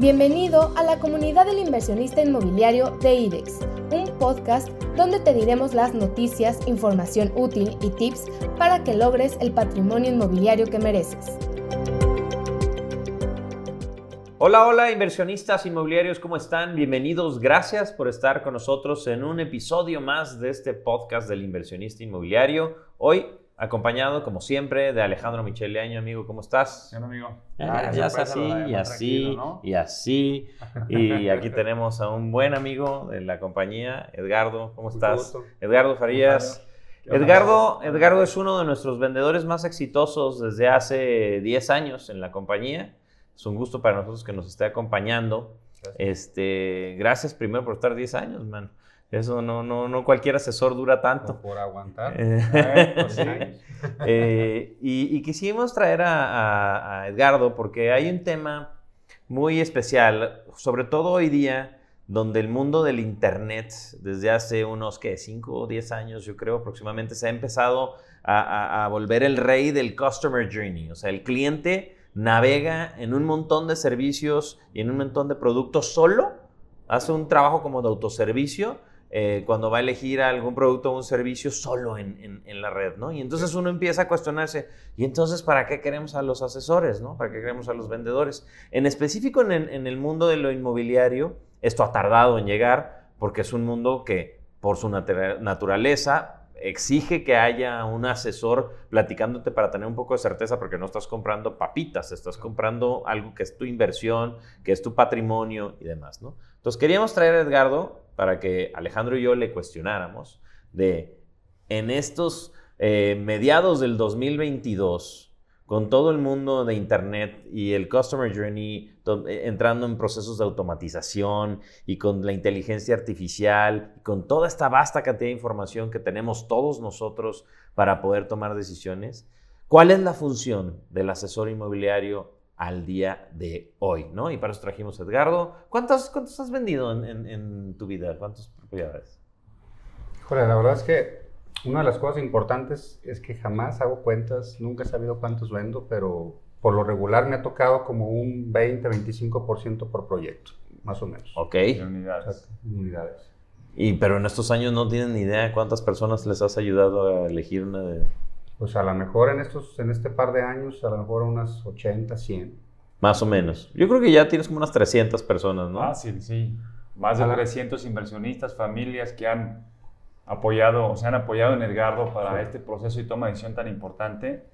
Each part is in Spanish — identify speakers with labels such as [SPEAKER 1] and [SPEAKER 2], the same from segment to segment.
[SPEAKER 1] Bienvenido a la comunidad del inversionista inmobiliario de IDEX, un podcast donde te diremos las noticias, información útil y tips para que logres el patrimonio inmobiliario que mereces.
[SPEAKER 2] Hola, hola inversionistas inmobiliarios, ¿cómo están? Bienvenidos, gracias por estar con nosotros en un episodio más de este podcast del inversionista inmobiliario. Hoy acompañado, como siempre, de Alejandro Micheleaño. Amigo, ¿cómo estás?
[SPEAKER 3] Bien, amigo.
[SPEAKER 2] Ah, ya es así, y así, y así. Y aquí tenemos a un buen amigo de la compañía, Edgardo. ¿Cómo estás? Edgardo Farías. Edgardo, Edgardo es uno de nuestros vendedores más exitosos desde hace 10 años en la compañía. Es un gusto para nosotros que nos esté acompañando. Gracias, este, gracias primero por estar 10 años, man. Eso no, no, no cualquier asesor dura tanto.
[SPEAKER 3] por aguantar.
[SPEAKER 2] Eh, pues eh, y, quisimos traer a, Edgardo porque hay un tema muy especial, sobre todo hoy día, donde el mundo del Internet, desde hace unos, ¿qué? 5 o 10 años, yo creo aproximadamente, se ha empezado a, a volver el rey del Customer Journey. O sea, el cliente navega en un montón de servicios y en un montón de productos solo, hace un trabajo como de autoservicio eh, cuando va a elegir algún producto o un servicio solo en, la red, ¿no? Y entonces uno empieza a cuestionarse, ¿y entonces para qué queremos a los asesores, ¿no? ¿Para qué queremos a los vendedores? En específico en, en el mundo de lo inmobiliario, esto ha tardado en llegar porque es un mundo que por su naturaleza exige que haya un asesor platicándote para tener un poco de certeza porque no estás comprando papitas, estás comprando algo que es tu inversión, que es tu patrimonio y demás, ¿no? Entonces queríamos traer a Edgardo para que Alejandro y yo le cuestionáramos de en estos eh, mediados del 2022, con todo el mundo de Internet y el Customer Journey eh, entrando en procesos de automatización y con la inteligencia artificial, con toda esta vasta cantidad de información que tenemos todos nosotros para poder tomar decisiones, ¿cuál es la función del asesor inmobiliario al día de hoy, ¿no? Y para eso trajimos a Edgardo. ¿Cuántos, cuántos has vendido en, tu vida? ¿Cuántas propiedades?
[SPEAKER 3] Joder, la verdad es que una de las cosas importantes es que jamás hago cuentas, nunca he sabido cuántos vendo, pero por lo regular me ha tocado como un 20-25% por proyecto, más o menos.
[SPEAKER 2] Ok.
[SPEAKER 3] unidades. unidades.
[SPEAKER 2] Y, pero en estos años no tienen ni idea cuántas personas les has ayudado a elegir una de
[SPEAKER 3] pues a lo mejor en, estos, en este par de años, a lo mejor unas 80, 100.
[SPEAKER 2] Más o menos. Yo creo que ya tienes como unas 300 personas, ¿no?
[SPEAKER 4] Ah, sí, sí. Más de 300 inversionistas, familias que han apoyado, o se han apoyado en Edgardo para este proceso y toma de decisión tan importante.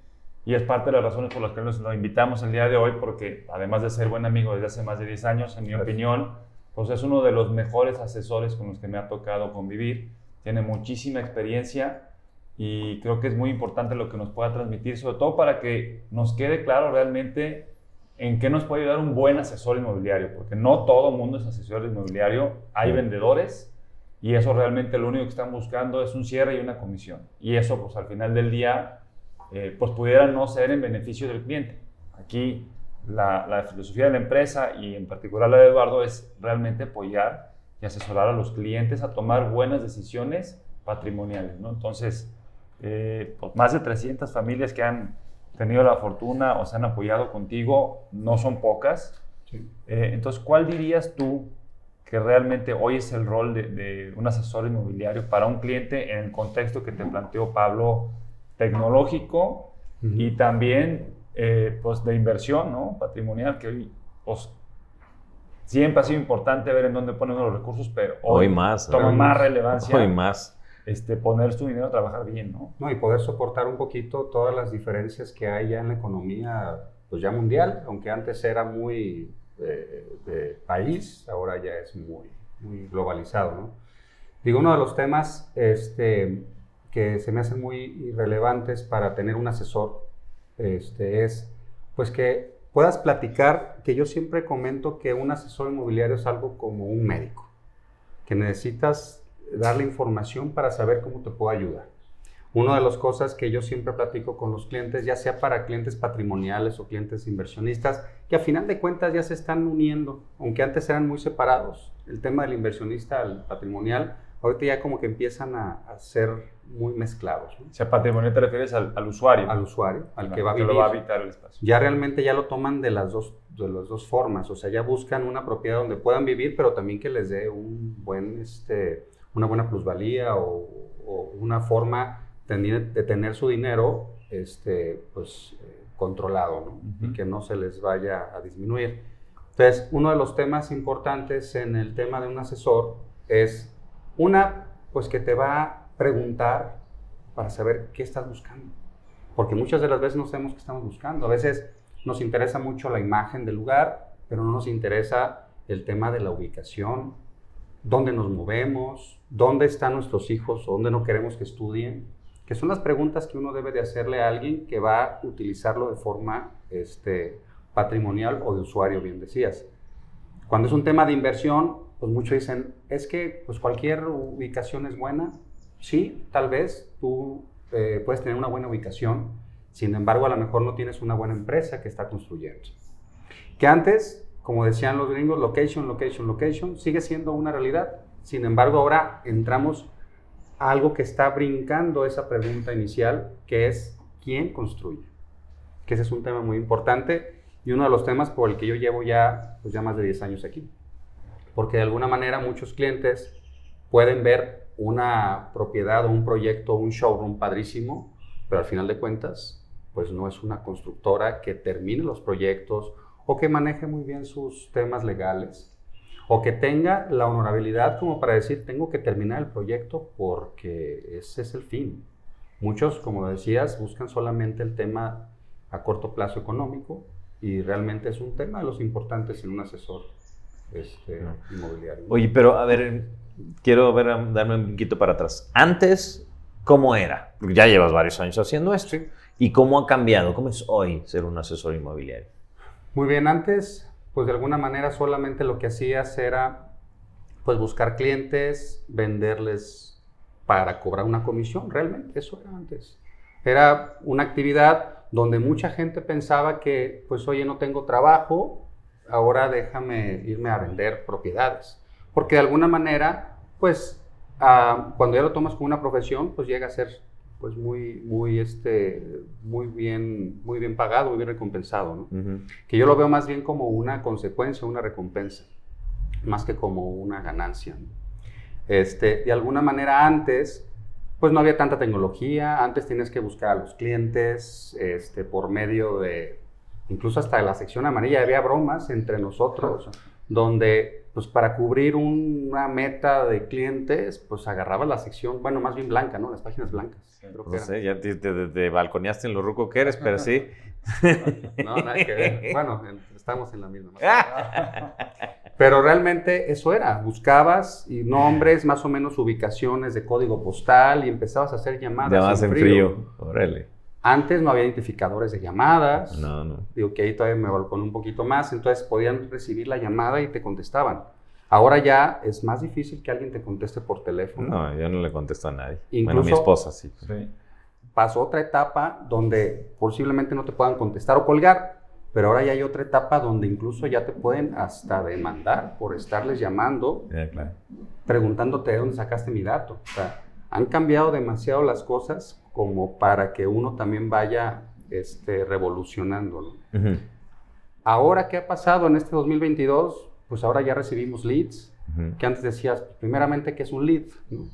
[SPEAKER 4] Y es parte de las razones por las que nos lo invitamos el día de hoy, porque además de ser buen amigo desde hace más de 10 años, en mi opinión, pues es uno de los mejores asesores con los que me ha tocado convivir. Tiene muchísima experiencia y creo que es muy importante lo que nos pueda transmitir, sobre todo para que nos quede claro realmente en qué nos puede ayudar un buen asesor inmobiliario, porque no todo el mundo es asesor inmobiliario, hay vendedores y eso realmente lo único que están buscando es un cierre y una comisión. Y eso pues al final del día eh, pues pudiera no ser en beneficio del cliente. Aquí la, la, filosofía de la empresa y en particular la de Eduardo es realmente apoyar y asesorar a los clientes a tomar buenas decisiones patrimoniales, ¿no? Entonces, eh, pues más de 300 familias que han tenido la fortuna o se han apoyado contigo, no son pocas. Eh, entonces, ¿cuál dirías tú que realmente hoy es el rol de, un asesor inmobiliario para un cliente en el contexto que te planteó Pablo, tecnológico y también eh, pues de inversión ¿no? patrimonial, que hoy pues, siempre ha sido importante ver en dónde ponen los recursos, pero hoy,
[SPEAKER 2] más,
[SPEAKER 4] toma más relevancia.
[SPEAKER 2] Hoy más
[SPEAKER 4] este, poner su dinero a trabajar bien, ¿no?
[SPEAKER 3] No, y poder soportar un poquito todas las diferencias que hay ya en la economía, pues ya mundial, aunque antes era muy eh, de país, ahora ya es muy, muy globalizado, ¿no? Digo, uno de los temas este, que se me hacen muy relevantes para tener un asesor este, es, pues que puedas platicar, que yo siempre comento que un asesor inmobiliario es algo como un médico, que necesitas darle información para saber cómo te puedo ayudar. Una de las cosas que yo siempre platico con los clientes, ya sea para clientes patrimoniales o clientes inversionistas, que a final de cuentas ya se están uniendo, aunque antes eran muy separados. El tema del inversionista al patrimonial, ahorita ya como que empiezan a, ser muy mezclados. ¿no?
[SPEAKER 4] O sea, patrimonio te refieres al, al usuario.
[SPEAKER 3] Al usuario, al que
[SPEAKER 4] Claro,
[SPEAKER 3] va a vivir.
[SPEAKER 4] lo va a habitar el espacio.
[SPEAKER 3] Ya realmente ya lo toman de las dos de las dos formas, o sea, ya buscan una propiedad donde puedan vivir, pero también que les dé un buen este una buena plusvalía o, o una forma de, de tener su dinero este pues eh, controlado, ¿no?
[SPEAKER 4] Ujú.
[SPEAKER 3] Y que no se les vaya a disminuir. Entonces, uno de los temas importantes en el tema de un asesor es una, pues que te va a preguntar para saber qué estás buscando. Porque muchas de las veces no sabemos qué estamos buscando. A veces nos interesa mucho la imagen del lugar, pero no nos interesa el tema de la ubicación, dónde nos movemos, dónde están nuestros hijos, dónde no queremos que estudien, que son las preguntas que uno debe de hacerle a alguien que va a utilizarlo de forma este, patrimonial o de usuario, bien decías. Cuando es un tema de inversión, pues muchos dicen, es que pues cualquier ubicación es buena. Sí, tal vez tú eh, puedes tener una buena ubicación, sin embargo a lo mejor no tienes una buena empresa que está construyendo. Que antes, como decían los gringos, location, location, location, sigue siendo una realidad. Sin embargo, ahora entramos a algo que está brincando esa pregunta inicial, que es ¿quién construye? Que ese es un tema muy importante y uno de los temas por el que yo llevo ya, pues ya más de 10 años aquí. Porque de alguna manera muchos clientes pueden ver una propiedad o un proyecto, un showroom padrísimo, pero al final de cuentas, pues no es una constructora que termine los proyectos o que maneje muy bien sus temas legales o que tenga la honorabilidad como para decir, tengo que terminar el proyecto porque ese es el fin. Muchos, como decías, buscan solamente el tema a corto plazo económico y realmente es un tema de los importantes en un asesor este, inmobiliario.
[SPEAKER 2] Oye, pero a ver, quiero ver, darme un poquito para atrás. Antes, ¿cómo era? Porque ya llevas varios años haciendo esto.
[SPEAKER 3] Sí.
[SPEAKER 2] ¿Y cómo ha cambiado? ¿Cómo es hoy ser un asesor inmobiliario?
[SPEAKER 3] Muy bien, antes, pues de alguna manera solamente lo que hacías era pues buscar clientes, venderles para cobrar una comisión, realmente eso era antes. Era una actividad donde mucha gente pensaba que pues oye, no tengo trabajo, ahora déjame irme a vender propiedades. Porque de alguna manera, pues ah, cuando ya lo tomas como una profesión, pues llega a ser pues muy, muy, este, muy bien, muy bien pagado, muy bien recompensado, que yo lo veo más bien como una consecuencia, una recompensa, más que como una ganancia. ¿no? Este, de alguna manera antes, pues no había tanta tecnología, antes tienes que buscar a los clientes este, por medio de, incluso hasta de la sección amarilla, había bromas entre nosotros, donde pues para cubrir una meta de clientes, pues agarraba la sección, bueno, más bien blanca, ¿no? Las páginas blancas. creo que
[SPEAKER 2] No
[SPEAKER 3] eran.
[SPEAKER 2] sé, ya te, te- te balconeaste en lo ruco que eres, pero sí.
[SPEAKER 3] No, nada que ver. Bueno, en- estamos en la misma. Pero realmente eso era, buscabas y nombres, más o menos ubicaciones de código postal y empezabas a hacer llamadas.
[SPEAKER 2] Llamadas en frío. Órale.
[SPEAKER 3] Antes no había identificadores de llamadas.
[SPEAKER 2] No, no.
[SPEAKER 3] Digo que ahí todavía me balconé un poquito más, entonces podían recibir la llamada y te contestaban. Ahora ya es más difícil que alguien te conteste por teléfono.
[SPEAKER 2] No, yo no le contesto a nadie. bueno, mi
[SPEAKER 3] Incluso-
[SPEAKER 2] esposa sí.
[SPEAKER 4] Sí.
[SPEAKER 3] pasó otra etapa donde posiblemente no te puedan contestar o colgar, pero ahora ya hay otra etapa donde incluso ya te pueden hasta demandar por estarles llamando,
[SPEAKER 2] Ya, claro.
[SPEAKER 3] preguntándote de dónde sacaste mi dato. O sea, han cambiado demasiado las cosas como para que uno también vaya este, revolucionándolo. Ahora, ¿qué ha pasado en este 2022? Pues ahora ya recibimos leads, que antes decías, primeramente, que es un lead? ¿no?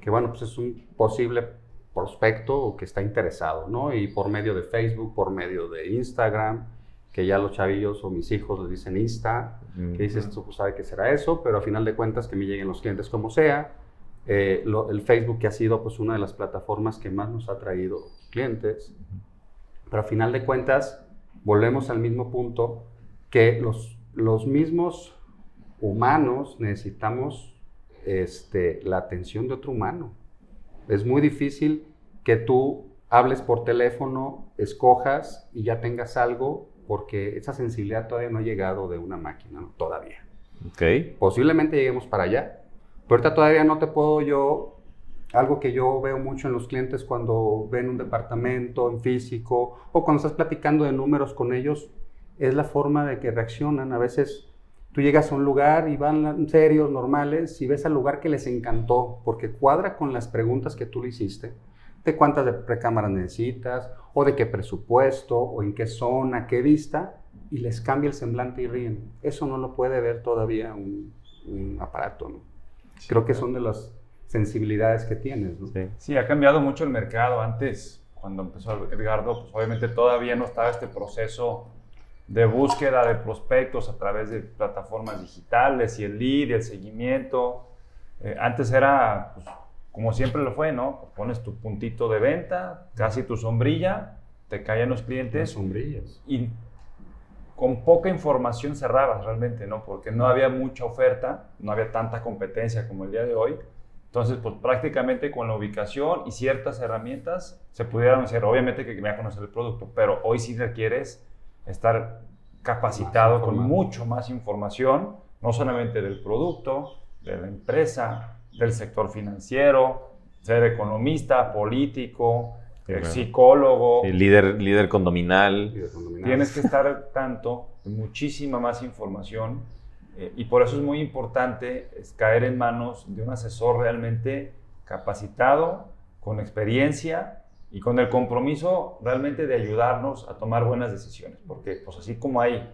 [SPEAKER 3] Que bueno, pues es un posible prospecto que está interesado, ¿no? Y por medio de Facebook, por medio de Instagram, que ya los chavillos o mis hijos les dicen Insta, que dices, tú pues, sabe que será eso, pero a final de cuentas que me lleguen los clientes como sea. Eh, lo- el Facebook que ha sido pues una de las plataformas que más nos ha traído clientes, pero a final de cuentas volvemos al mismo punto que los, los mismos humanos necesitamos este, la atención de otro humano. Es muy difícil que tú hables por teléfono, escojas y ya tengas algo porque esa sensibilidad todavía no ha llegado de una máquina, ¿no? todavía.
[SPEAKER 2] Ok.
[SPEAKER 3] Posiblemente lleguemos para allá. Pero ahorita todavía no te puedo yo, algo que yo veo mucho en los clientes cuando ven un departamento en físico o cuando estás platicando de números con ellos, es la forma de que reaccionan. A veces Tú llegas a un lugar y van serios, normales, y ves al lugar que les encantó, porque cuadra con las preguntas que tú le hiciste, de cuántas de recámaras necesitas, o de qué presupuesto, o en qué zona, qué vista, y les cambia el semblante y ríen. Eso no lo puede ver todavía un, aparato, ¿no? Creo que son de las sensibilidades que tienes, ¿no?
[SPEAKER 4] Sí. sí, ha cambiado mucho el mercado. Antes, cuando empezó Edgardo, pues obviamente todavía no estaba este proceso de búsqueda de prospectos a través de plataformas digitales y el lead y el seguimiento. Eh, antes era, pues, como siempre lo fue, ¿no? Pones tu puntito de venta, casi tu sombrilla, te caen los clientes. Las
[SPEAKER 3] sombrillas.
[SPEAKER 4] Y con poca información cerrabas realmente, ¿no? Porque no había mucha oferta, no había tanta competencia como el día de hoy. Entonces, pues prácticamente con la ubicación y ciertas herramientas se pudieran hacer. Obviamente que me a conocer el producto, pero hoy sí requieres estar capacitado con mucho más información, no solamente del producto, de la empresa, del sector financiero, ser economista, político, psicólogo.
[SPEAKER 2] líder, líder condominal.
[SPEAKER 4] Tienes que estar tanto, muchísima más información eh, y por eso es muy importante caer en manos de un asesor realmente capacitado, con experiencia y con el compromiso realmente de ayudarnos a tomar buenas decisiones, porque pues así como hay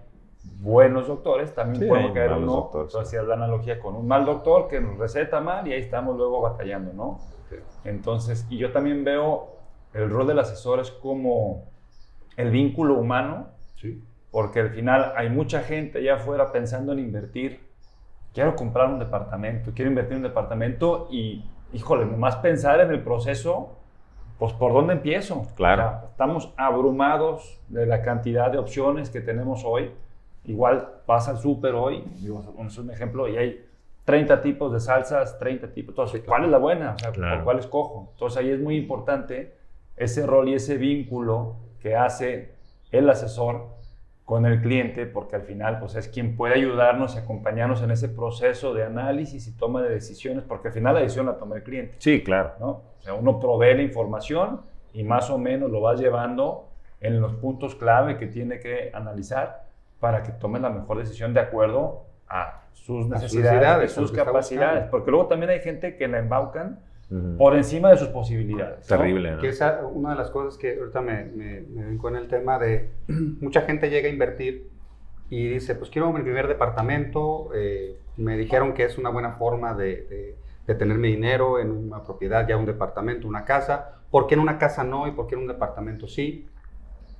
[SPEAKER 4] buenos doctores, también puede caer uno, hacía la analogía con un mal doctor que nos receta mal y ahí estamos luego batallando, ¿no? Entonces, y yo también veo el rol del asesor es como el vínculo humano,
[SPEAKER 3] sí.
[SPEAKER 4] porque al final hay mucha gente allá afuera pensando en invertir, quiero comprar un departamento, quiero invertir en un departamento y, híjole, nomás pensar en el proceso pues por dónde empiezo.
[SPEAKER 2] Claro.
[SPEAKER 4] estamos abrumados de la cantidad de opciones que tenemos hoy. Igual pasa el súper hoy, digo, es un ejemplo, y hay 30 tipos de salsas, 30 tipos. Entonces, ¿cuál es la buena? O sea, ¿por cuál escojo? Entonces ahí es muy importante ese rol y ese vínculo que hace el asesor con el cliente, porque al final pues, es quien puede ayudarnos y acompañarnos en ese proceso de análisis y toma de decisiones, porque al final la decisión la toma el cliente.
[SPEAKER 2] Sí, claro.
[SPEAKER 4] ¿no? O sea, uno provee la información y más o menos lo vas llevando en los puntos clave que tiene que analizar para que tome la mejor decisión de acuerdo a sus necesidades, sus, sus capacidades, porque luego también hay gente que la embaucan por encima de sus posibilidades.
[SPEAKER 2] Terrible.
[SPEAKER 3] Que esa, una de las cosas que ahorita me, me, me en el tema de mucha gente llega a invertir y dice, pues quiero mi primer departamento, eh, me dijeron que es una buena forma de, de, tener mi dinero en una propiedad, ya un departamento, una casa, ¿por qué en una casa no y por qué en un departamento sí?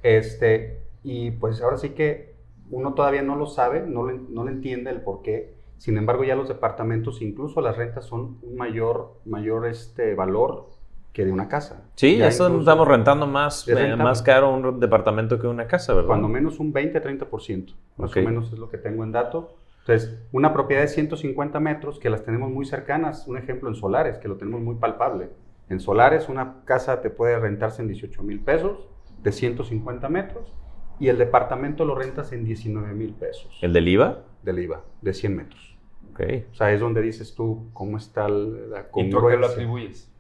[SPEAKER 3] Este, y pues ahora sí que uno todavía no lo sabe, no, no le entiende el por qué, sin embargo, ya los departamentos, incluso las rentas, son un mayor, mayor este, valor que de una casa.
[SPEAKER 2] Sí, ya estamos rentando más, eh, más caro un departamento que una casa, ¿verdad?
[SPEAKER 3] Cuando menos un 20-30%, más o menos es lo que tengo en dato. Entonces, una propiedad de 150 metros, que las tenemos muy cercanas, un ejemplo en solares, que lo tenemos muy palpable. En solares, una casa te puede rentarse en 18 mil pesos, de 150 metros, y el departamento lo rentas en 19 mil pesos.
[SPEAKER 2] ¿El del IVA?
[SPEAKER 3] Del IVA, de 100 metros.
[SPEAKER 2] Okay.
[SPEAKER 3] O sea, es donde dices tú cómo está la
[SPEAKER 4] congruencia. ¿Y por qué lo atribuyes?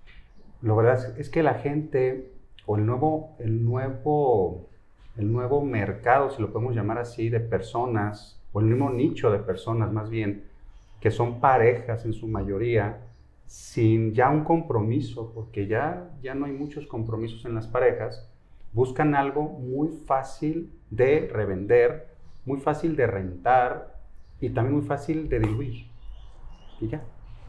[SPEAKER 3] Lo verdad es, que la gente, o el nuevo, el, nuevo, el nuevo mercado, si lo podemos llamar así, de personas, o el mismo nicho de personas más bien, que son parejas en su mayoría, sin ya un compromiso, porque ya, ya no hay muchos compromisos en las parejas, buscan algo muy fácil de revender, muy fácil de rentar, y también muy fácil de diluir. Y ya.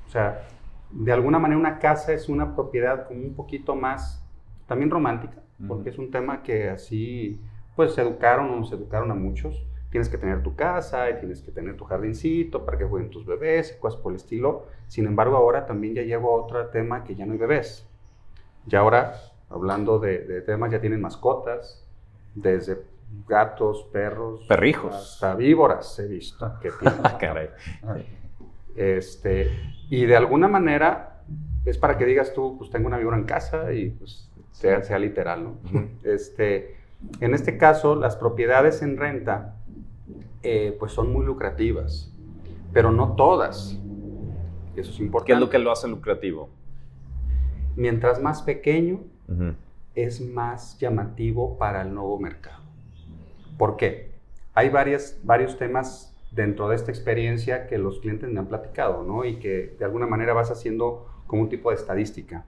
[SPEAKER 3] O sea, de alguna manera una casa es una propiedad como un poquito más, también romántica, porque es un tema que así, pues se educaron o nos educaron a muchos. Tienes que tener tu casa y tienes que tener tu jardincito para que jueguen tus bebés y cosas por el estilo. Sin embargo, ahora también ya llevo a otro tema que ya no hay bebés. Ya ahora, hablando de, de temas, ya tienen mascotas, desde gatos, perros.
[SPEAKER 2] Perrijos.
[SPEAKER 3] Hasta víboras he visto que
[SPEAKER 2] ah, Caray.
[SPEAKER 3] Este, y de alguna manera es para que digas tú, pues tengo una víbora en casa y pues sea, sea literal, ¿no? este, en este caso, las propiedades en renta eh, pues son muy lucrativas, pero no todas. Eso es importante.
[SPEAKER 2] ¿Qué es lo que lo hace lucrativo?
[SPEAKER 3] Mientras más pequeño, es más llamativo para el nuevo mercado. ¿Por qué? Hay varios temas dentro de esta experiencia que los clientes me han platicado, ¿no? Y que de alguna manera vas haciendo como un tipo de estadística.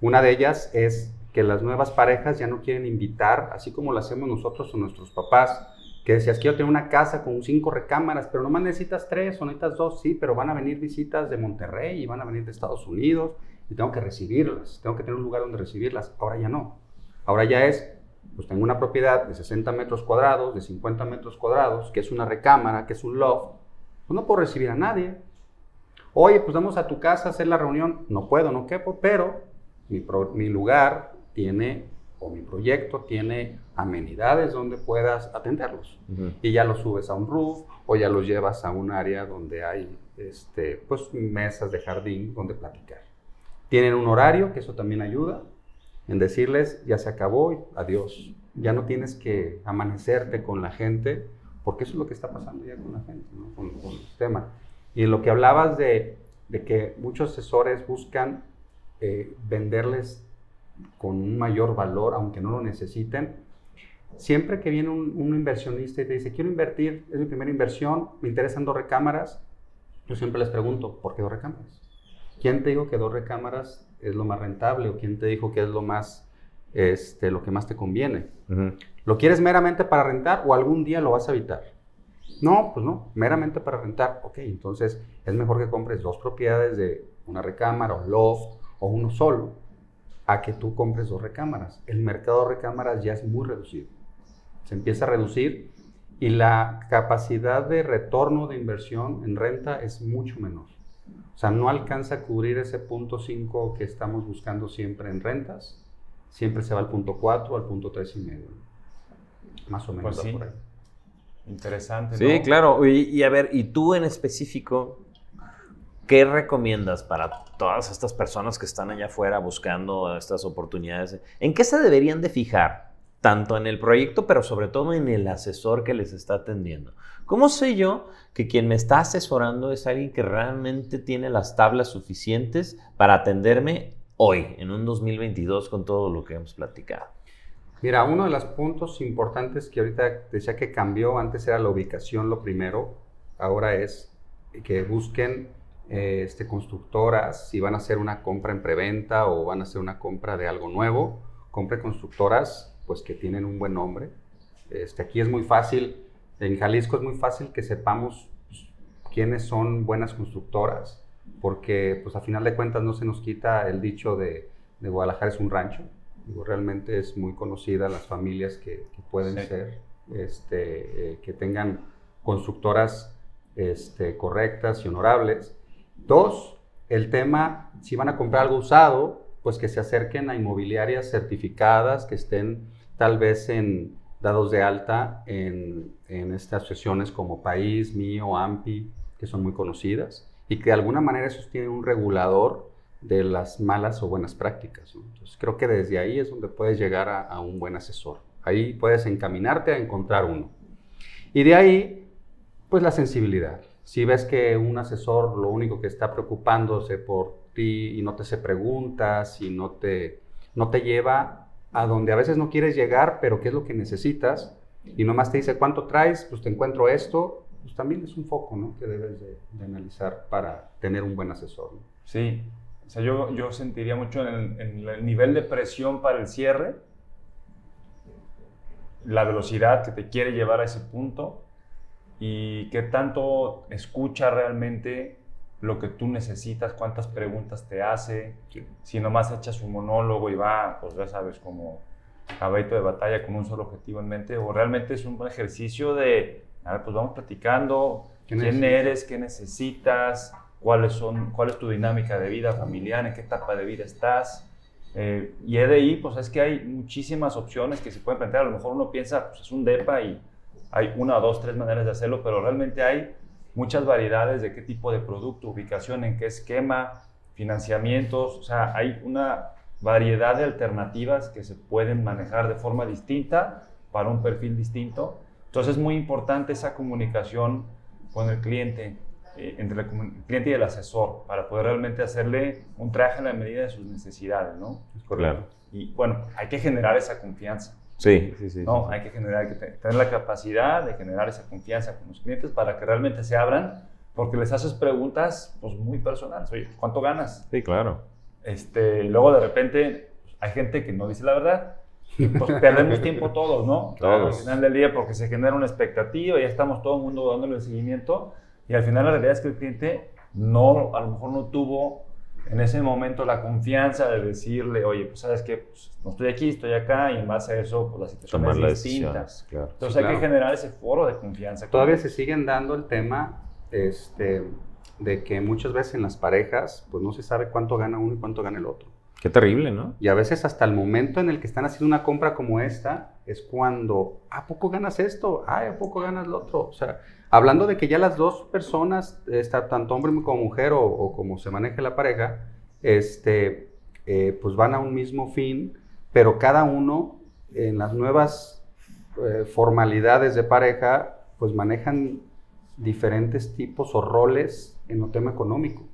[SPEAKER 3] Una de ellas es que las nuevas parejas ya no quieren invitar, así como lo hacemos nosotros o nuestros papás, que decías, quiero tener una casa con cinco recámaras, pero nomás necesitas tres o necesitas dos, sí, pero van a venir visitas de Monterrey y van a venir de Estados Unidos y tengo que recibirlas, tengo que tener un lugar donde recibirlas. Ahora ya no. Ahora ya es, pues tengo una propiedad de 60 metros cuadrados, de 50 metros cuadrados, que es una recámara, que es un loft, pues no puedo recibir a nadie. Oye, pues vamos a tu casa a hacer la reunión. No puedo, no quepo, pero mi, mi lugar tiene o mi proyecto tiene amenidades donde puedas atenderlos. Y ya los subes a un roof o ya los llevas a un área donde hay este, pues, mesas de jardín donde platicar. Tienen un horario, que eso también ayuda, en decirles, ya se acabó, adiós. Ya no tienes que amanecerte con la gente, porque eso es lo que está pasando ya con la gente, con, el tema. Y lo que hablabas de, que muchos asesores buscan eh, venderles con un mayor valor, aunque no lo necesiten. Siempre que viene un, inversionista y te dice, quiero invertir, es mi primera inversión, me interesan dos recámaras, yo siempre les pregunto, ¿por qué dos recámaras? ¿Quién te dijo que dos recámaras es lo más rentable o quién te dijo que es lo más, este, lo que más te conviene? ¿Lo quieres meramente para rentar o algún día lo vas a habitar? No, pues no, meramente para rentar. Ok, entonces es mejor que compres dos propiedades de una recámara o loft o uno solo a que tú compres dos recámaras. El mercado de recámaras ya es muy reducido. Se empieza a reducir y la capacidad de retorno de inversión en renta es mucho menor. O sea, no alcanza a cubrir ese punto 5 que estamos buscando siempre en rentas. Siempre se va al punto 4 al punto 3 y medio. Más o menos.
[SPEAKER 4] Pues Interesante.
[SPEAKER 2] Sí, claro. y, a ver, ¿y tú en específico ¿Qué recomiendas para todas estas personas que están allá afuera buscando estas oportunidades? ¿En qué se deberían de fijar? Tanto en el proyecto, pero sobre todo en el asesor que les está atendiendo. ¿Cómo sé yo que quien me está asesorando es alguien que realmente tiene las tablas suficientes para atenderme hoy, en un 2022, con todo lo que hemos platicado?
[SPEAKER 3] Mira, uno de los puntos importantes que ahorita decía que cambió, antes era la ubicación lo primero, ahora es que busquen este, constructoras, si van a hacer una compra en preventa o van a hacer una compra de algo nuevo, compre constructoras pues que tienen un buen nombre. Este, aquí es muy fácil, en Jalisco es muy fácil que sepamos pues, quiénes son buenas constructoras, porque pues a final de cuentas no se nos quita el dicho de, de Guadalajara es un rancho. Digo, realmente es muy conocida las familias que, pueden ser, este, eh, que tengan constructoras este, correctas y honorables. Dos, el tema, si van a comprar algo usado, pues que se acerquen a inmobiliarias certificadas, que estén tal vez en, dados de alta en, en estas asociaciones como País, Mío, AMPI, que son muy conocidas, y que de alguna manera eso tiene un regulador de las malas o buenas prácticas. Entonces creo que desde ahí es donde puedes llegar a, a un buen asesor. Ahí puedes encaminarte a encontrar uno. Y de ahí, pues la sensibilidad. Si ves que un asesor lo único que está preocupándose por ti y no te hace preguntas y no te, no te lleva a donde a veces no quieres llegar, pero qué es lo que necesitas, y nomás te dice cuánto traes, pues te encuentro esto, pues también es un foco ¿no? que debes de, analizar para tener un buen asesor.
[SPEAKER 4] Sí, o sea, yo, yo sentiría mucho en el nivel de presión para el cierre, la velocidad que te quiere llevar a ese punto y qué tanto escucha realmente lo que tú necesitas, cuántas preguntas te hace, si nomás echas un monólogo y va, pues ya sabes, como caballito de batalla con un solo objetivo en mente, o realmente es un buen ejercicio de, a ver, pues vamos platicando, quién eres, qué necesitas, cuáles son, cuál es tu dinámica de vida familiar, en qué etapa de vida estás. Eh, y ahí, pues es que hay muchísimas opciones que se pueden plantear. A lo mejor uno piensa, pues es un DEPA y hay una, dos, tres maneras de hacerlo, pero realmente hay muchas variedades de qué tipo de producto, ubicación, en qué esquema, financiamientos, o sea, hay una variedad de alternativas que se pueden manejar de forma distinta para un perfil distinto. Entonces es muy importante esa comunicación con el cliente, eh, entre el cliente y el asesor, para poder realmente hacerle un traje a la medida de sus necesidades, ¿no?
[SPEAKER 2] Es correcto.
[SPEAKER 4] Y bueno, hay que generar esa confianza.
[SPEAKER 2] Sí, sí, sí.
[SPEAKER 4] No,
[SPEAKER 2] sí, sí.
[SPEAKER 4] hay que generar, hay que te- tener la capacidad de generar esa confianza con los clientes para que realmente se abran, porque les haces preguntas pues, muy personales. Oye, ¿cuánto ganas?
[SPEAKER 2] Sí, claro.
[SPEAKER 4] Este, luego de repente pues, hay gente que no dice la verdad. y, Pues perdemos tiempo todos, ¿no?
[SPEAKER 2] Todos.
[SPEAKER 4] Al final del día porque se genera una expectativa, ya estamos todo el mundo dándole el seguimiento y al final la realidad es que el cliente no, a lo mejor no tuvo en ese momento la confianza de decirle, oye, pues sabes que no estoy aquí, estoy acá y en base a eso pues la situación
[SPEAKER 2] Tomar
[SPEAKER 4] es distinta.
[SPEAKER 2] claro.
[SPEAKER 4] Entonces
[SPEAKER 3] Sí,
[SPEAKER 4] hay
[SPEAKER 3] claro.
[SPEAKER 4] que generar ese foro de confianza.
[SPEAKER 3] Todavía se siguen dando el tema este, de que muchas veces en las parejas pues no se sabe cuánto gana uno y cuánto gana el otro.
[SPEAKER 2] Qué terrible, ¿no?
[SPEAKER 3] Y a veces hasta el momento en el que están haciendo una compra como esta es cuando, ¿a poco ganas esto? Ay, ¿a poco ganas lo otro? O sea, hablando de que ya las dos personas, está, tanto hombre como mujer o, o como se maneje la pareja, este, eh, pues van a un mismo fin, pero cada uno en las nuevas eh, formalidades de pareja, pues manejan diferentes tipos o roles en el tema económico.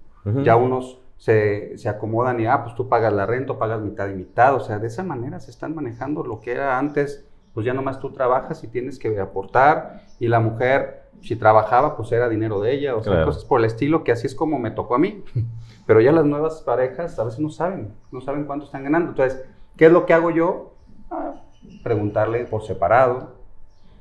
[SPEAKER 3] Ya unos se, se acomodan y, ah, pues tú pagas la renta, o pagas mitad y mitad. O sea, de esa manera se están manejando lo que era antes, pues ya nomás tú trabajas y tienes que aportar. Y la mujer, si trabajaba, pues era dinero de ella. O sea,
[SPEAKER 2] Claro.
[SPEAKER 3] cosas por el estilo que así es como me tocó a mí. Pero ya las nuevas parejas a veces no saben, no saben cuánto están ganando. Entonces, ¿qué es lo que hago yo? Ah, preguntarle por separado.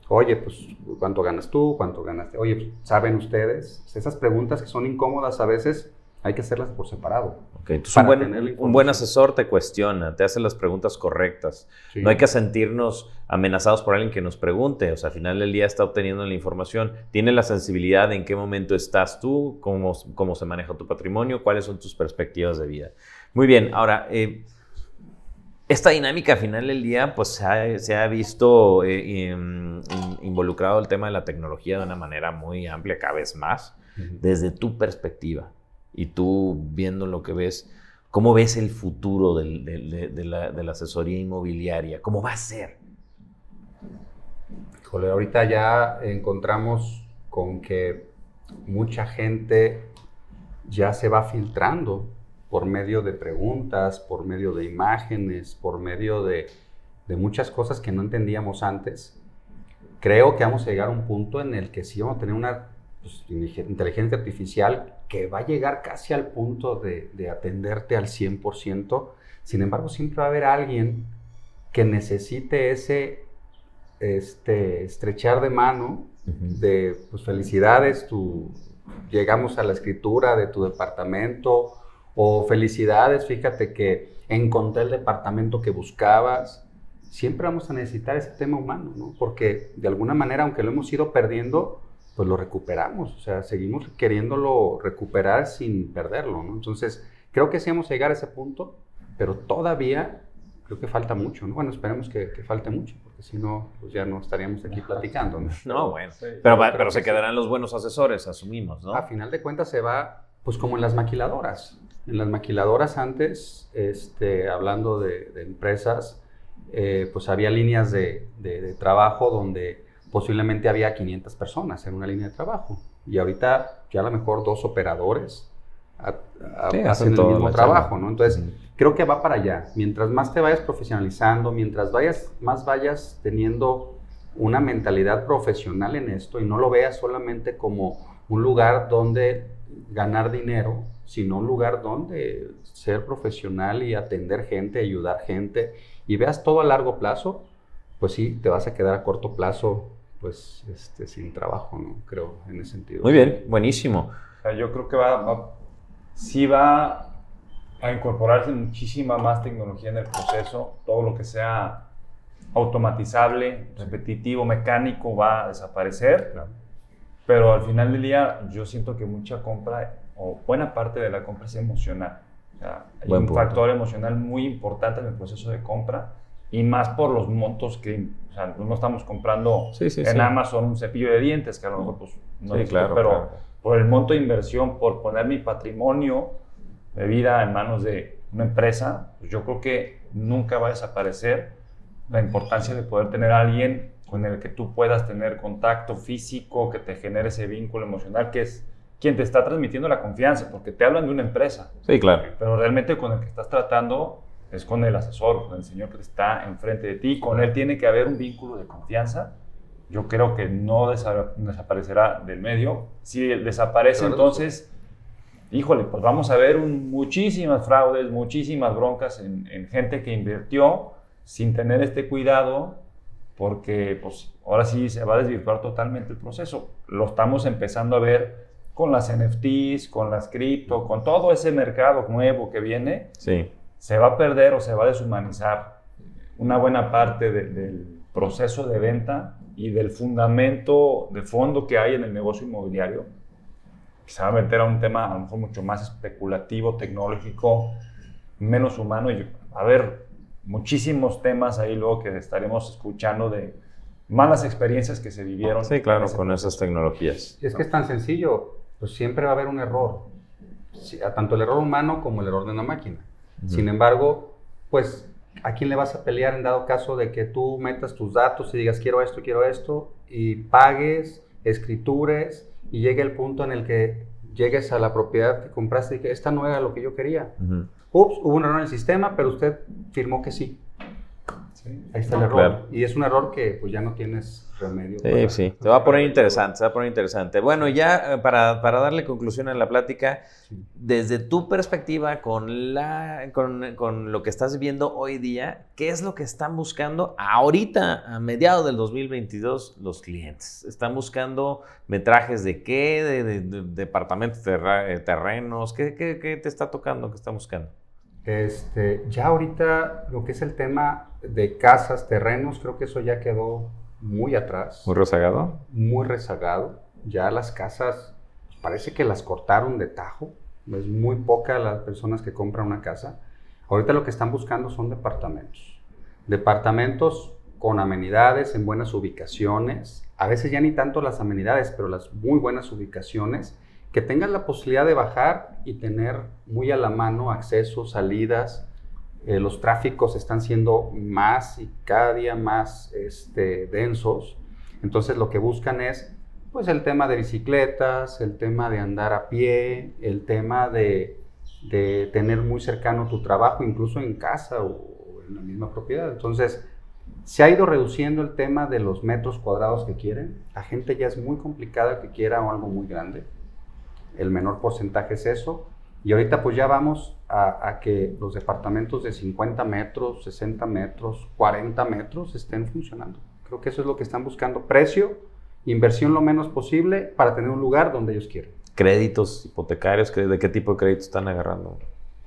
[SPEAKER 3] Oye, pues, ¿cuánto ganas tú? ¿Cuánto ganaste? Oye, pues, ¿saben ustedes? Esas preguntas que son incómodas a veces hay que hacerlas por separado.
[SPEAKER 2] Ok, entonces un buen, un buen asesor te cuestiona, te hace las preguntas correctas.
[SPEAKER 3] Sí.
[SPEAKER 2] No hay que sentirnos amenazados por alguien que nos pregunte. O sea, al final del día está obteniendo la información. Tiene la sensibilidad de en qué momento estás tú, cómo, cómo se maneja tu patrimonio, cuáles son tus perspectivas de vida. Muy bien, ahora, eh, esta dinámica al final del día, pues se ha, se ha visto eh, in- in- involucrado el tema de la tecnología de una manera muy amplia, cada vez más,
[SPEAKER 3] Ujú.
[SPEAKER 2] desde tu perspectiva. Y tú viendo lo que ves, ¿cómo ves el futuro de la asesoría inmobiliaria? ¿Cómo va a ser?
[SPEAKER 3] Híjole, ahorita ya encontramos con que mucha gente ya se va filtrando por medio de preguntas, por medio de imágenes, por medio de, de muchas cosas que no entendíamos antes. Creo que vamos a llegar a un punto en el que sí vamos a tener una pues, inteligencia artificial que va a llegar casi al punto de, de atenderte al 100%. Sin embargo, siempre va a haber alguien que necesite ese este, estrechar de mano de pues, felicidades, tu, llegamos a la escritura de tu departamento o felicidades, fíjate que encontré el departamento que buscabas. Siempre vamos a necesitar ese tema humano, ¿no? Porque de alguna manera, aunque lo hemos ido perdiendo, pues lo recuperamos, o sea, seguimos queriéndolo recuperar sin perderlo, ¿no? Entonces, creo que sí vamos a llegar a ese punto, pero todavía creo que falta mucho, ¿no? Bueno, esperemos que, que falte mucho, porque si no, pues ya no estaríamos aquí platicando, ¿no?
[SPEAKER 2] No, bueno.
[SPEAKER 4] Sí,
[SPEAKER 2] Pero, pero
[SPEAKER 3] que
[SPEAKER 2] se
[SPEAKER 3] sí.
[SPEAKER 2] quedarán los buenos asesores, asumimos, ¿no?
[SPEAKER 3] A final de cuentas se va, pues como en las maquiladoras. En las maquiladoras antes, este, hablando de, de empresas, eh, pues había líneas de, de- de trabajo donde posiblemente había 500 personas en una línea de trabajo. Y ahorita ya a lo mejor dos operadores a- a-
[SPEAKER 2] Sí, hacen
[SPEAKER 3] hacen el mismo trabajo. ¿no? Entonces, creo que va para allá. Mientras más te vayas profesionalizando, mientras vayas, más vayas teniendo una mentalidad profesional en esto y no lo veas solamente como un lugar donde ganar dinero, sino un lugar donde ser profesional y atender gente, ayudar gente y veas todo a largo plazo, pues sí, te vas a quedar a corto plazo pues este, sin trabajo, ¿no? Creo, en ese sentido.
[SPEAKER 2] Muy bien, buenísimo.
[SPEAKER 4] O sea, yo creo que va, va- sí va a incorporarse muchísima más tecnología en el proceso. Todo lo que sea automatizable, repetitivo, mecánico va a desaparecer.
[SPEAKER 3] Claro.
[SPEAKER 4] Pero al final del día yo siento que mucha compra o buena parte de la compra es emocional. O sea, hay
[SPEAKER 2] Buen
[SPEAKER 4] un
[SPEAKER 2] punto.
[SPEAKER 4] factor emocional muy importante en el proceso de compra y más por los montos que o sea, no estamos comprando
[SPEAKER 2] Sí, sí,
[SPEAKER 4] en
[SPEAKER 2] sí.
[SPEAKER 4] Amazon un cepillo de dientes que a lo mejor pues no necesito,
[SPEAKER 2] claro,
[SPEAKER 4] pero
[SPEAKER 2] claro.
[SPEAKER 4] por el monto de inversión, por poner mi patrimonio de vida en manos de una empresa, pues yo creo que nunca va a desaparecer la importancia de poder tener a alguien con el que tú puedas tener contacto físico, que te genere ese vínculo emocional, que es quien te está transmitiendo la confianza, porque te hablan de una empresa,
[SPEAKER 2] Sí, claro.
[SPEAKER 4] pero realmente con el que estás tratando es con el asesor, con el señor que está enfrente de ti. Con él tiene que haber un vínculo de confianza. Yo creo que no desaparecerá del medio. Si desaparece, entonces, híjole, pues vamos a ver muchísimas fraudes, muchísimas broncas en, en gente que invirtió sin tener este cuidado porque pues ahora sí se va a desvirtuar totalmente el proceso. Lo estamos empezando a ver con las NFTs, con las cripto, con todo ese mercado nuevo que viene.
[SPEAKER 2] Sí.
[SPEAKER 4] Se va a perder o se va a deshumanizar una buena parte del proceso de venta y del fundamento de fondo que hay en el negocio inmobiliario. Se va a meter a un tema a lo mejor mucho más especulativo, tecnológico, menos humano. Y a ver, muchísimos temas ahí luego que estaremos escuchando de malas experiencias que se vivieron.
[SPEAKER 2] Sí, claro, con esas tecnologías.
[SPEAKER 3] Es que es tan sencillo, pues siempre va a haber un error, tanto el error humano como el error de una máquina. Sin embargo, pues, ¿a quién le vas a pelear en dado caso de que tú metas tus datos y digas quiero esto, quiero esto, y pagues, escritures, y llegue el punto en el que llegues a la propiedad que compraste y que esta no era lo que yo quería? ups, hubo un error en el sistema, pero usted firmó que sí. Ahí está el error. Y es un error que pues ya no tienes remedio.
[SPEAKER 2] Sí, sí. Se va a poner interesante, se va a poner interesante. Bueno, ya eh, para, para darle conclusión a la plática, desde tu perspectiva, con, la, con, con, lo que estás viendo hoy día, ¿qué es lo que están buscando ahorita, a mediados del 2022, los clientes? ¿Están buscando metrajes de qué? ¿De, departamentos, eh, terrenos? ¿Qué, ¿Qué, qué, te está tocando? ¿Qué están buscando?
[SPEAKER 3] Este, ya ahorita lo que es el tema de casas, terrenos, creo que eso ya quedó muy atrás.
[SPEAKER 2] ¿Muy rezagado?
[SPEAKER 3] Muy rezagado. Ya las casas parece que las cortaron de tajo. Es muy poca las personas que compran una casa. Ahorita lo que están buscando son departamentos. Departamentos con amenidades en buenas ubicaciones. A veces ya ni tanto las amenidades, pero las muy buenas ubicaciones que tengan la posibilidad de bajar y tener muy a la mano accesos, salidas. Eh, los tráficos están siendo más y cada día más este, densos. Entonces lo que buscan es pues el tema de bicicletas, el tema de andar a pie, el tema de, de tener muy cercano tu trabajo, incluso en casa o en la misma propiedad. Entonces, se ha ido reduciendo el tema de los metros cuadrados que quieren. La gente ya es muy complicada que quiera algo muy grande el menor porcentaje es eso. Y ahorita pues ya vamos a, que los departamentos de 50 metros, 60 metros, 40 metros estén funcionando. Creo que eso es lo que están buscando. Precio, inversión lo menos posible para tener un lugar donde ellos quieren.
[SPEAKER 2] ¿Créditos hipotecarios? ¿De qué tipo de créditos están agarrando?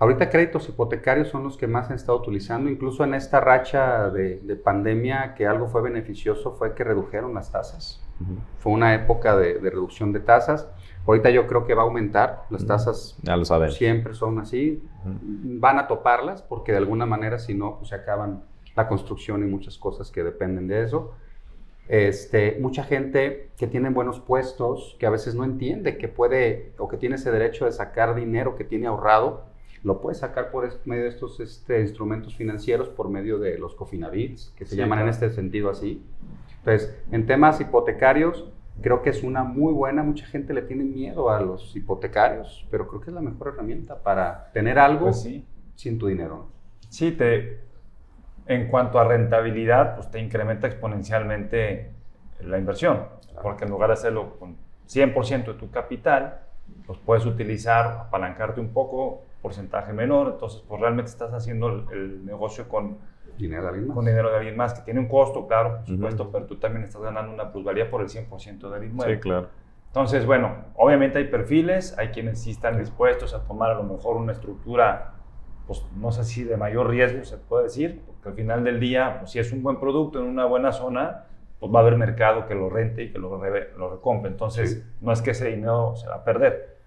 [SPEAKER 3] Ahorita créditos hipotecarios son los que más han estado utilizando. Incluso en esta racha de, pandemia que algo fue beneficioso fue que redujeron las tasas. Fue una época de, de reducción de tasas. Ahorita yo creo que va a aumentar, las tasas
[SPEAKER 2] ya lo saben.
[SPEAKER 3] siempre son así, van a toparlas porque de alguna manera si no, pues se acaban la construcción y muchas cosas que dependen de eso. Este, mucha gente que tiene buenos puestos, que a veces no entiende que puede o que tiene ese derecho de sacar dinero que tiene ahorrado, lo puede sacar por medio de estos este, instrumentos financieros, por medio de los cofinavits, que se llaman en este sentido así. Entonces, en temas hipotecarios, Creo que es una muy buena, mucha gente le tiene miedo a los hipotecarios, pero creo que es la mejor herramienta para tener algo pues sin tu dinero.
[SPEAKER 4] Sí, te, en cuanto a rentabilidad, pues te incrementa exponencialmente la inversión, porque en lugar de hacerlo con 100% de tu capital, pues puedes utilizar, apalancarte un poco, porcentaje menor, entonces pues realmente estás haciendo el negocio con
[SPEAKER 3] Dinero de alguien más.
[SPEAKER 4] Con dinero de alguien más, que tiene un costo, claro, por supuesto, pero tú también estás ganando una plusvalía por el 100% del inmueble.
[SPEAKER 2] Sí, claro.
[SPEAKER 4] Entonces, bueno, obviamente hay perfiles, hay quienes sí están dispuestos a tomar a lo mejor una estructura, pues no sé si de mayor riesgo se puede decir, porque al final del día, pues, si es un buen producto en una buena zona, pues va a haber mercado que lo rente y que lo, lo recompre. Entonces, no es que ese dinero se va a perder,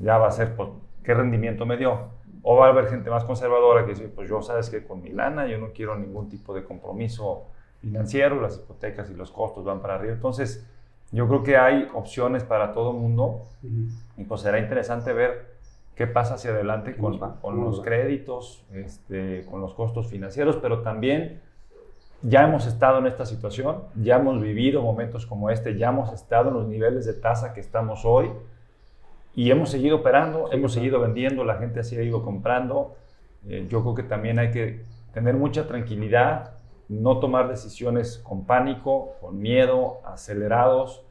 [SPEAKER 4] ya va a ser, pues, ¿qué rendimiento me dio? O va a haber gente más conservadora que dice, pues yo sabes que con mi lana yo no quiero ningún tipo de compromiso financiero, las hipotecas y los costos van para arriba. Entonces, yo creo que hay opciones para todo el mundo y pues será interesante ver qué pasa hacia adelante con, con los créditos, este, con los costos financieros, pero también ya hemos estado en esta situación, ya hemos vivido momentos como este, ya hemos estado en los niveles de tasa que estamos hoy y hemos seguido operando, hemos seguido vendiendo, la gente ha seguido comprando. eh, yo creo que también hay que tener mucha tranquilidad, no tomar decisiones con pánico, con miedo, acelerados.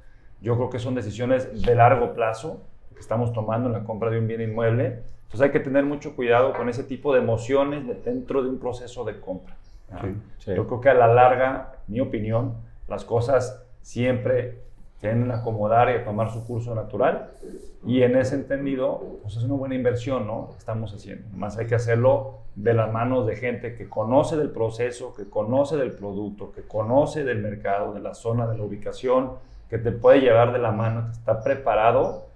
[SPEAKER 4] Yo creo que son decisiones de largo plazo que estamos tomando en la compra de un bien inmueble. Entonces hay que tener mucho cuidado con ese tipo de emociones dentro de un proceso de compra. Yo creo que a la larga, mi opinión, las cosas siempre tienen a acomodar y a tomar su curso natural. Y en ese entendido, pues es una buena inversión, ¿no? estamos haciendo. Más hay que hacerlo de las manos de gente que conoce del proceso, que conoce del producto, que conoce del mercado, de la zona, de la ubicación, que te puede llevar de la mano, que está preparado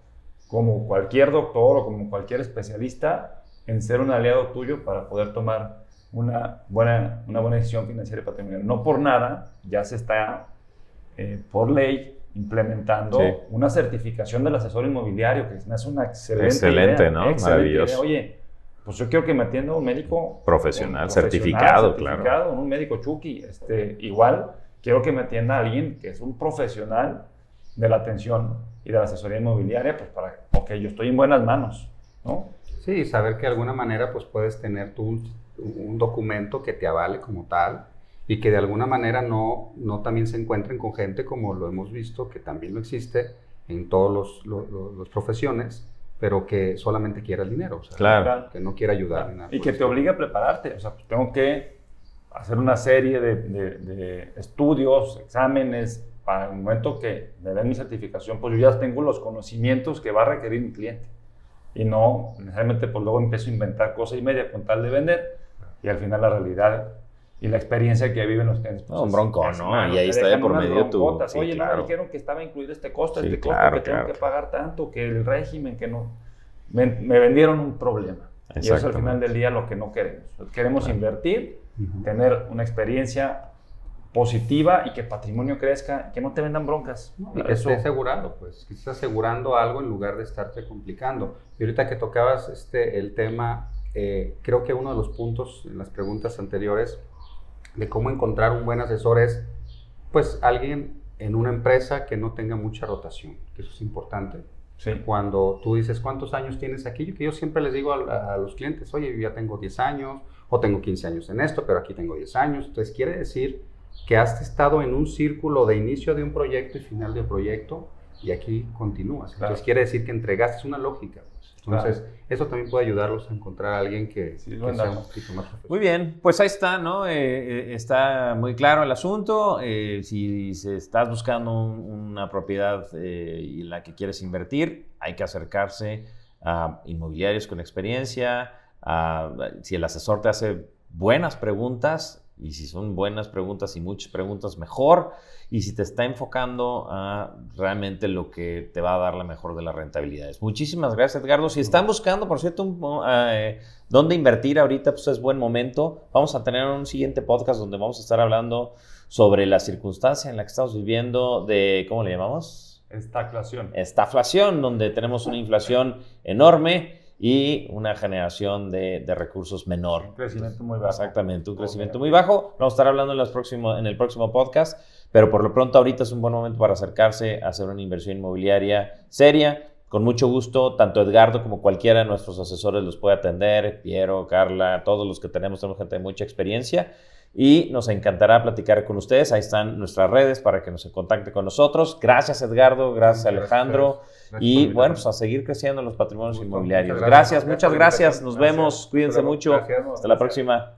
[SPEAKER 4] como cualquier doctor o como cualquier especialista en ser un aliado tuyo para poder tomar una buena, una buena decisión financiera y patrimonial. No por nada, ya se está eh, por ley implementando una certificación del asesor inmobiliario, que es una excelente
[SPEAKER 2] Excelente, ¿no? Maravilloso.
[SPEAKER 4] Oye, pues yo quiero que me atienda un médico
[SPEAKER 2] profesional, certificado, certificado,
[SPEAKER 4] un médico Chucky. Este, igual, quiero que me atienda alguien que es un profesional de la atención y de la asesoría inmobiliaria, pues para, ok, yo estoy en buenas manos, ¿no?
[SPEAKER 3] Sí, saber que de alguna manera pues puedes tener tú un, un documento que te avale como tal y que de alguna manera no, no también se encuentren con gente como lo hemos visto, que también lo existe en todas las profesiones, pero que solamente quiera el dinero, o sea,
[SPEAKER 2] claro.
[SPEAKER 3] que no quiera ayudar. nada
[SPEAKER 4] y que te obliga a prepararte, o sea, pues tengo que hacer una serie de, de, estudios, exámenes, para el momento que me den mi certificación, pues yo ya tengo los conocimientos que va a requerir mi cliente. Y no necesariamente, pues luego empiezo a inventar cosas y media con tal de vender, y al final la realidad y la experiencia que viven los clientes.
[SPEAKER 2] Pues, un bronco, ¿no? y ahí está de por medio tu...
[SPEAKER 4] Oye, no me dijeron que estaba incluido este costo, este costo, que tengo que pagar tanto, que el régimen, que no... Me, vendieron un problema. Y eso al final del día lo que no queremos. Queremos invertir, tener una experiencia positiva y que el patrimonio crezca, que no te vendan broncas.
[SPEAKER 3] y que esté asegurado, pues, que estés asegurando algo en lugar de estarte complicando. Y ahorita que tocabas este, el tema, eh, creo que uno de los puntos en las preguntas anteriores de cómo encontrar un buen asesor es, pues, alguien en una empresa que no tenga mucha rotación, que eso es importante. Cuando tú dices, ¿cuántos años tienes aquí? Yo, yo siempre les digo a, los clientes, oye, yo ya tengo 10 años, o tengo 15 años en esto, pero aquí tengo 10 años. Entonces, quiere decir que has estado en un círculo de inicio de un proyecto y final de un proyecto, y aquí continúas. Entonces, quiere decir que entregaste una lógica. Entonces, eso también puede ayudarlos a encontrar a alguien que, sea un poquito más profesional.
[SPEAKER 2] Muy bien, pues ahí está, ¿no? Eh, eh, está muy claro el asunto. Eh, si, estás buscando una propiedad en la que quieres invertir, hay que acercarse a inmobiliarios con experiencia. si el asesor te hace buenas preguntas, y si son buenas preguntas y muchas preguntas, mejor. Y si te está enfocando a realmente lo que te va a dar la mejor de las rentabilidades. Muchísimas gracias, Edgardo. Si están buscando, por cierto, eh, dónde invertir ahorita, pues es buen momento. Vamos a tener un siguiente podcast donde vamos a estar hablando sobre la circunstancia en la que estamos viviendo de, ¿cómo le llamamos?
[SPEAKER 4] Estaflación.
[SPEAKER 2] Estaflación, donde tenemos una inflación enorme y una generación de, recursos menor.
[SPEAKER 4] Un crecimiento muy bajo.
[SPEAKER 2] Exactamente, un crecimiento muy bajo. Vamos a estar hablando en, los próximos, en el próximo podcast, pero por lo pronto ahorita es un buen momento para acercarse a hacer una inversión inmobiliaria seria. Con mucho gusto, tanto Edgardo como cualquiera de nuestros asesores los puede atender, Piero, Carla, todos los que tenemos, tenemos gente de mucha experiencia y nos encantará platicar con ustedes. Ahí están nuestras redes para que nos contacte con nosotros. Gracias Edgardo, gracias, Alejandro y bueno, pues a seguir creciendo los patrimonios inmobiliarios. Gracias, muchas gracias. Nos vemos, cuídense mucho. Hasta la próxima.